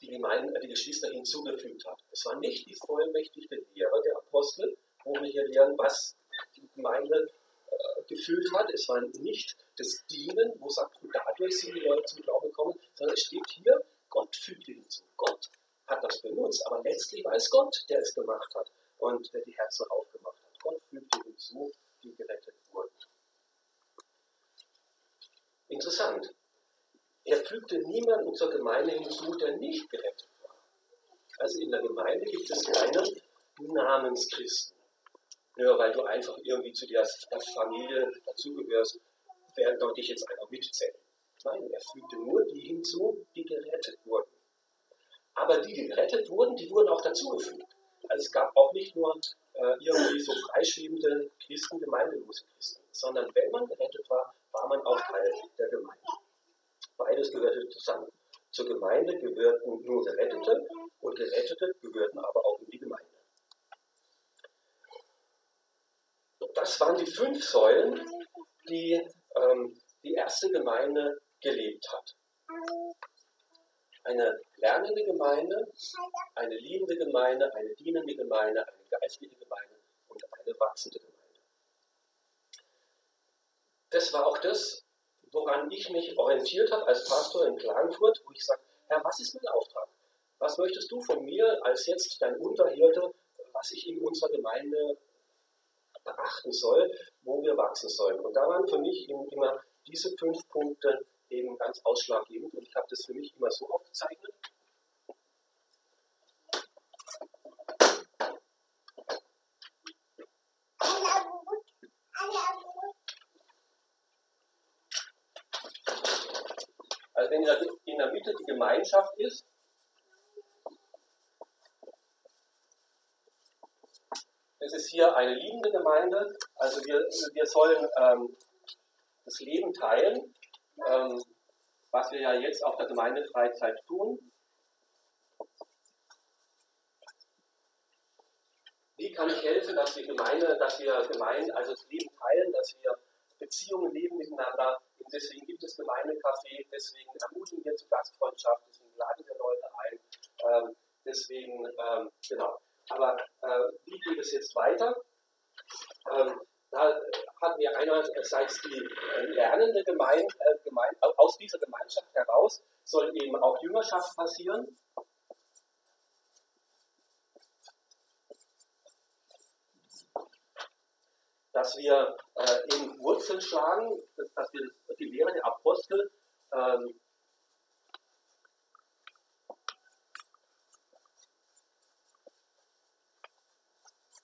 die, Gemeinde, die Geschwister hinzugefügt hat. Es war nicht die vollmächtige Lehre der Apostel, wo wir hier lernen, was die Gemeinde gefühlt hat. Es war nicht das Dienen, wo sagt, dadurch sind die Leute zum Glauben gekommen, sondern es steht hier, Gott fügt hinzu. Gott hat das benutzt, aber letztlich war es Gott, der es gemacht hat und der die Herzen aufgemacht hat. Gott fügte hinzu, die gerettet wurden. Interessant. Er fügte niemanden zur Gemeinde hinzu, der nicht gerettet war. Also in der Gemeinde gibt es keine Namenschristen nur weil du einfach irgendwie zu der Familie dazugehörst, werden doch dich jetzt einer mitzählen. Nein, er fügte nur die hinzu, die gerettet wurden. Aber die, die gerettet wurden, die wurden auch dazugefügt. Also es gab auch nicht nur äh, irgendwie so freischwebende Christen, gemeindelose Christen, sondern wenn man gerettet war, war man auch Teil der Gemeinde. Beides gehörte zusammen. Zur Gemeinde gehörten nur Gerettete und Gerettete gehörten aber auch in die Gemeinde. Das waren die fünf Säulen, die ähm, die erste Gemeinde gelebt hat. Eine lernende Gemeinde, eine liebende Gemeinde, eine dienende Gemeinde, eine geistliche Gemeinde und eine wachsende Gemeinde. Das war auch das, woran ich mich orientiert habe als Pastor in Klagenfurt, wo ich sage, Herr, was ist mein Auftrag? Was möchtest du von mir als jetzt dein Unterhirte, was ich in unserer Gemeinde beachten soll, wo wir wachsen sollen. Und da waren für mich eben immer diese fünf Punkte eben ganz ausschlaggebend und ich habe das für mich immer so aufgezeichnet. wenn in der Mitte die Gemeinschaft ist, es ist hier eine liebende Gemeinde, also wir, wir sollen ähm, das Leben teilen, ähm, was wir ja jetzt auf der Gemeindefreizeit tun. Wie kann ich helfen, dass wir Gemeinde, dass wir Gemeinde, also das Leben teilen, dass wir Beziehungen leben miteinander. Und deswegen gibt es Gemeindecafé, deswegen ermutigen wir zur Gastfreundschaft, deswegen laden wir Leute ein. Ähm, deswegen, ähm, genau. Aber äh, wie es jetzt weiter? Ähm, da hatten wir einerseits die äh, lernende Gemeinde, äh, Gemeinde, aus dieser Gemeinschaft heraus soll eben auch Jüngerschaft passieren. dass wir äh, eben Wurzeln schlagen, dass, wir die Lehre der Apostel ähm,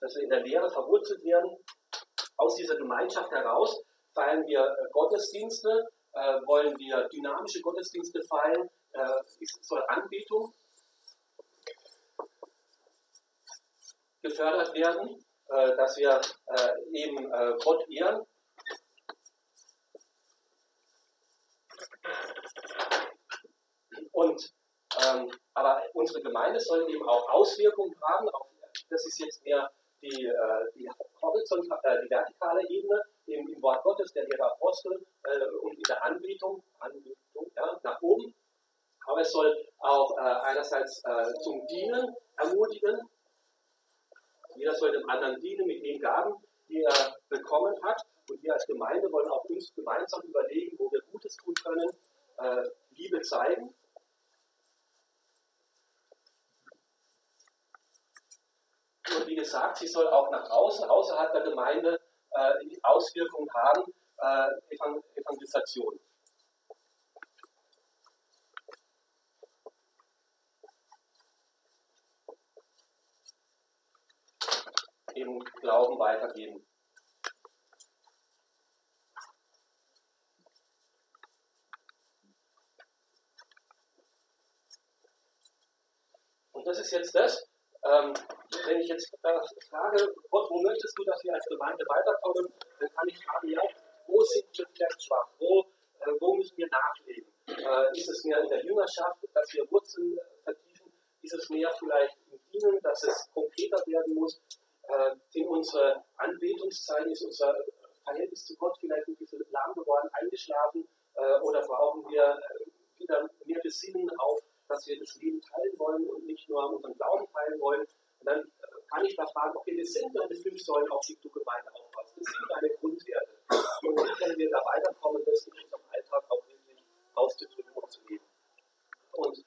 dass wir in der Lehre verwurzelt werden. Aus dieser Gemeinschaft heraus feiern wir äh, Gottesdienste, äh, wollen wir dynamische Gottesdienste feiern, äh, soll Anbetung gefördert werden. Äh, dass wir äh, eben äh, Gott ehren. Und, ähm, aber unsere Gemeinde soll eben auch Auswirkungen haben. Auf, das ist jetzt mehr die, äh, die, äh, die vertikale Ebene im, im, Wort Gottes, der Lehrer Apostel äh, und in der Anbetung, Anbetung ja, nach oben. Aber es soll auch einerseits zum Dienen ermutigen, jeder soll dem anderen dienen mit den Gaben, die er bekommen hat. Und wir als Gemeinde wollen auch uns gemeinsam überlegen, wo wir Gutes tun können, äh, Liebe zeigen. Und wie gesagt, sie soll auch nach außen, außerhalb der Gemeinde, äh, Auswirkungen haben, äh, Evangelisation. im Glauben weitergeben. Und das ist jetzt das, jetzt äh, frage, Gott, wo möchtest du, dass wir als Gemeinde weiterkommen, dann kann ich fragen, ja, wo sind wir vielleicht schwach, wo, äh, wo müssen wir nachleben? Äh, ist es mehr in der Jüngerschaft, dass wir Wurzeln äh, vertiefen? Ist es mehr vielleicht im Dienen, dass es konkreter werden muss? äh, sind unsere Anbetungszeiten, ist unser Verhältnis zu Gott vielleicht ein bisschen lahm geworden, eingeschlafen äh, oder brauchen wir wieder mehr Besinnen auf, dass wir das Leben teilen wollen und nicht nur unseren Glauben teilen wollen. Und dann kann ich da fragen, okay, das sind deine fünf Säulen, auf die du Gemeinde aufpasst. Das sind deine Grundwerte. Und wie können wir da weiterkommen, das in unserem Alltag auch wirklich auszudrücken und zu leben. Und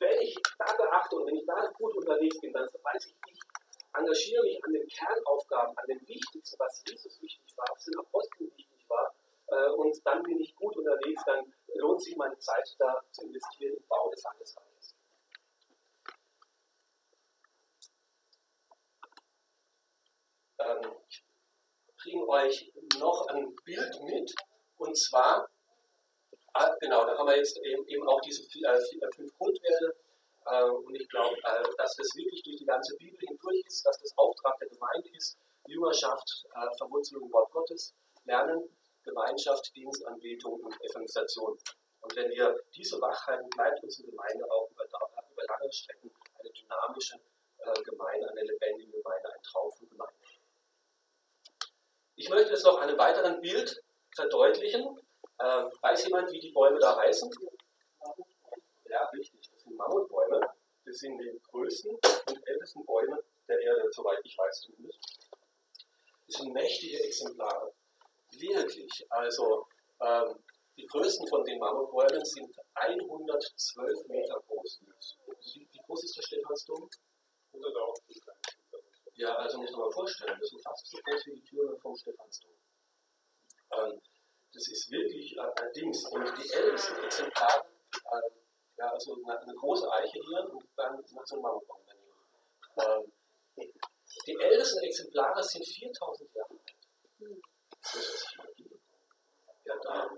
wenn ich da beachte und wenn ich da gut unterwegs bin, dann weiß ich, ich engagiere mich an den Kernaufgaben, an dem Wichtigsten, was Jesus wichtig war, was den Aposteln wichtig war, äh, und dann bin ich gut unterwegs, dann lohnt sich meine Zeit da zu investieren im Bau des Landesreiches. Ähm, ich euch noch ein Bild mit, und zwar, ah, genau, da haben wir jetzt eben, eben auch diese äh, fünf Grundwerte äh, und ich glaube, äh, dass das wirklich durch die ganze Bibel hindurch ist, dass das Auftrag der Gemeinde ist, Jüngerschaft, äh, Verwurzelung im Wort Gottes, Lernen, Gemeinschaft, Dienstanbetung und Evangelisation. Und wenn wir diese Wachhalten, bleibt unsere Gemeinde auch über, über lange Strecken eine dynamische Gemeinde, eine lebendige Gemeinde, ein Traum von. Ich möchte es noch an einem weiteren Bild verdeutlichen. weiß jemand, wie die Bäume da heißen? Ja, richtig sind Mammutbäume. Das sind die größten und ältesten Bäume der Erde, soweit ich weiß zumindest. Das sind mächtige Exemplare. Wirklich. Also ähm, die größten von den Mammutbäumen sind 112 Meter groß. Wie, groß ist der Stephansdom? 100 Ja, also muss man mal vorstellen, das ist fast so groß wie die Türme vom Stephansdom. Ähm, das ist wirklich äh, ein Dings. Und die ältesten Exemplare äh, ja, also eine, eine große Eiche hier und dann nach so einem Mammutbaum daneben. Ähm, die ältesten Exemplare sind 4000 Jahre alt. Das ist viel. Ja, da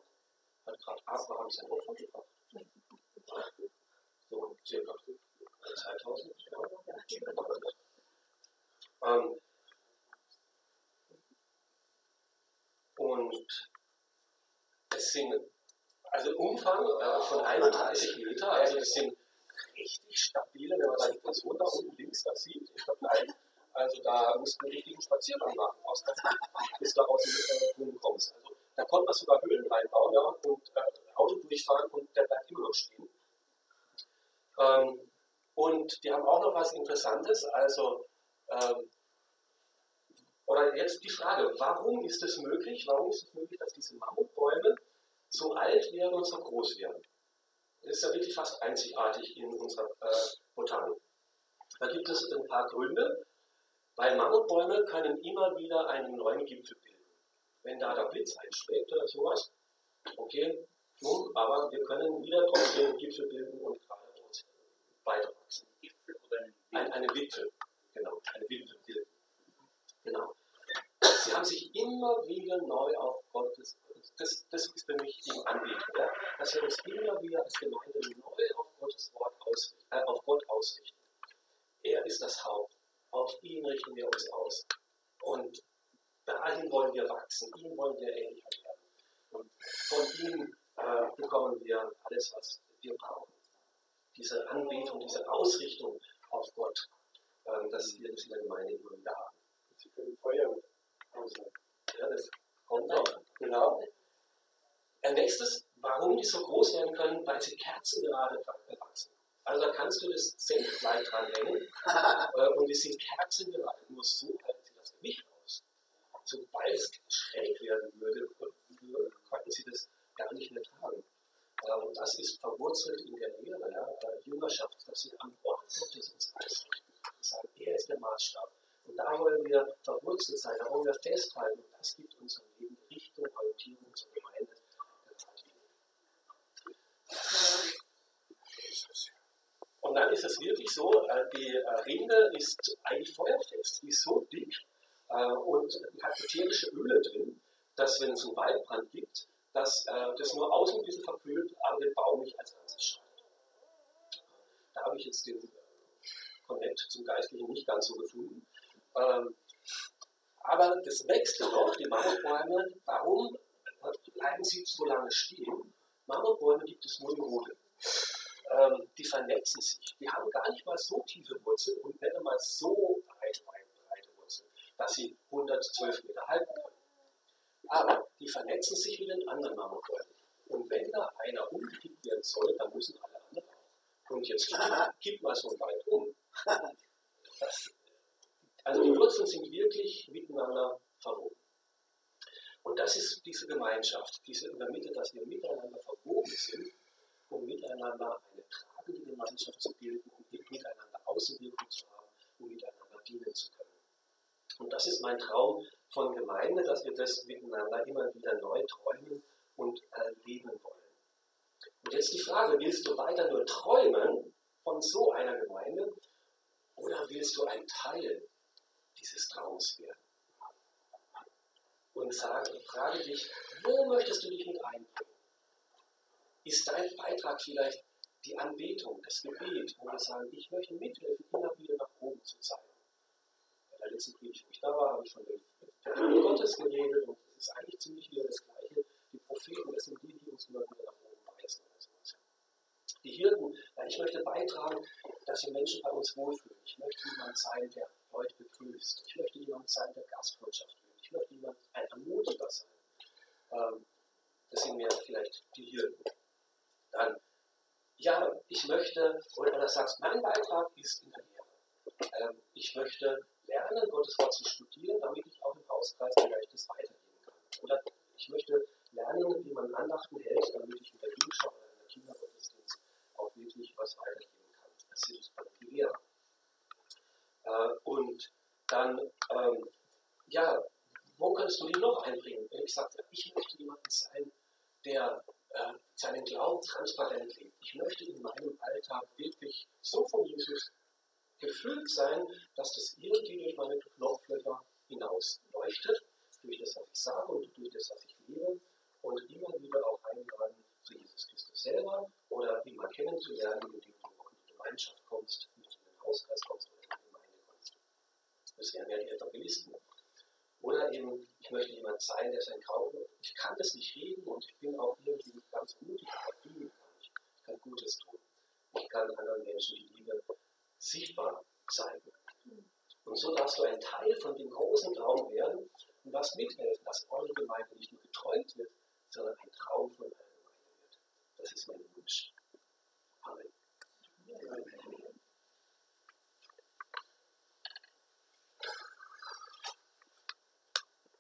hat gerade Abraham sein Opfer gebracht. So circa 2000 Jahre. Ähm, und es sind also Umfang äh, von 31 Meter, also das sind richtig stabile, wenn man da die Person da unten links da sieht, im Vergleich. Also da musst du einen richtigen Spaziergang machen, aus der, bis du aus dem Brunnen kommst. Also da konnte man sogar Höhlen reinbauen ja, und äh, Auto durchfahren und der bleibt immer noch stehen. Ähm, und die haben auch noch was Interessantes, also ähm, oder jetzt die Frage, warum ist es möglich, warum ist es möglich, dass diese Mammutbäume so alt werden und so groß werden? Das ist ja wirklich fast einzigartig in unserer äh, Botanik. Da gibt es ein paar Gründe, weil Mammutbäume können immer wieder einen neuen Gipfel bilden. Wenn da der Blitz einschlägt oder sowas, okay, nun, aber wir können wieder trotzdem Gipfel bilden und gerade weiter wachsen. Gipfel oder ein, eine Wipfel, eine bilden. Genau. Sie haben sich immer wieder neu auf Gottes, das, das ist für mich die Anbetung, ja? dass wir uns immer wieder als Gemeinde neu auf Gottes Wort ausrichten, äh, auf Gott ausrichten. Er ist das Haupt. Auf ihn richten wir uns aus. Und dahin wollen wir wachsen, ihm wollen wir ähnlicher werden. Und von ihm äh, bekommen wir alles, was wir brauchen. Diese Anbetung, diese Ausrichtung auf Gott, äh, dass wir das in der Gemeinde immer wieder haben. Sie können Feuer ja, das kommt noch. Genau. Ein nächstes, warum die so groß werden können, weil sie Kerzen gerade wachsen. Also da kannst du das Zeltkleid dranhängen äh, und die sind Kerzen gerade. Nur so halten sie das Gewicht aus. Sobald es schräg werden würde, könnten sie das gar nicht mehr tragen. Äh, und das ist verwurzelt in der Lehre ja, der Jüngerschaft, dass sie am Ort Gottes uns ausrichten. Sie sagen, er ist der Maßstab. Und da wollen wir verwurzelt sein, da wollen wir festhalten. Und das gibt unserem Leben Richtung, Orientierung, unsere Gemeinde. Und dann ist es wirklich so, äh, die äh, Rinde ist eigentlich feuerfest, die ist so dick äh, und hat ätherische Öle drin, dass wenn es einen Waldbrand gibt, dass das nur außen ein bisschen verkühlt, aber den Baum nicht als Ganzes schadet. Da habe ich jetzt den Connect zum Geistlichen nicht ganz so gefunden. Ähm, aber das wächst noch, die Mammutbäume. Warum bleiben sie so lange stehen? Mammutbäume gibt es nur in Rode. Ähm, die vernetzen sich. Die haben gar nicht mal so tiefe Wurzeln und nicht einmal so breite Wurzeln, dass sie 112 Meter halten können. Aber die vernetzen sich mit den anderen Mammutbäumen. Und wenn da einer umgekippt werden soll, dann müssen alle anderen auch. Und jetzt kippt mal so weit um. Also die Wurzeln sind wirklich miteinander verwoben. Und das ist diese Gemeinschaft, diese in der Mitte, dass wir miteinander verwoben sind, um miteinander eine tragende Gemeinschaft zu bilden, um miteinander Außenwirkung zu haben, um miteinander dienen zu können. Und das ist mein Traum von Gemeinde, dass wir das miteinander immer wieder neu träumen und erleben wollen. Und jetzt die Frage, willst du weiter nur träumen von so einer Gemeinde oder willst du ein Teil dieses Traums werden. Und sage, frage dich, wo möchtest du dich mit einbringen? Ist dein Beitrag vielleicht die Anbetung, das Gebet, wo wir sagen, ich möchte mithelfen, immer wieder nach oben zu zeigen? Bei der letzten Predigt, wo ich da war, habe ich von dem Gottes geredet und es ist eigentlich ziemlich wieder das Gleiche. Die Propheten, das sind die, die uns immer wieder nach oben weisen. Die Hirten, ich möchte beitragen, dass die Menschen bei uns wohlfühlen. Ich möchte jemand sein, der Leute begrüßt. Ich möchte jemand sein, der Gastfreundschaft will. Ich möchte jemand ein Ermutiger sein. Ähm, das sind mir vielleicht die Hirten. Dann, ja, ich möchte, oder du sagst, mein Beitrag ist in der Lehre. Ähm, ich möchte lernen, Gottes Wort zu studieren, damit ich auch im Hauskreis vielleicht das weitergeben kann. Oder ich möchte lernen, wie man Andachten hält, damit ich in der Jugendschau oder in der Kindergottesdienst auch wirklich was weitergeben kann. Das sind die Lehrer. Äh, und dann, ähm, ja, wo kannst du ihn noch einbringen? Wenn ich sage, ich möchte jemanden sein, der äh, seinen Glauben transparent lebt. Ich möchte in meinem Alltag wirklich so von Jesus gefüllt sein, dass das irgendwie durch meine Knopflöcher hinaus leuchtet, durch das, was ich sage und durch das, was ich lebe, und immer wieder auch einladen zu Jesus Christus selber oder ihn mal kennenzulernen, indem du auch in die Gemeinschaft kommst, mit den Hauskreis kommst das wäre ja die Evangelisten. Oder eben, ich möchte jemand sein, der sein Grauen, ich kann das nicht reden und ich bin auch irgendwie ganz mutig, aber kann ich. Kann Gutes tun. Ich kann anderen Menschen die Liebe sichtbar zeigen. Und so darfst du ein Teil von dem großen Traum werden und das mithelfen, dass eure Gemeinde nicht nur geträumt wird, sondern ein Traum von eurer Gemeinde wird. Das ist mein Wunsch. Amen. Amen.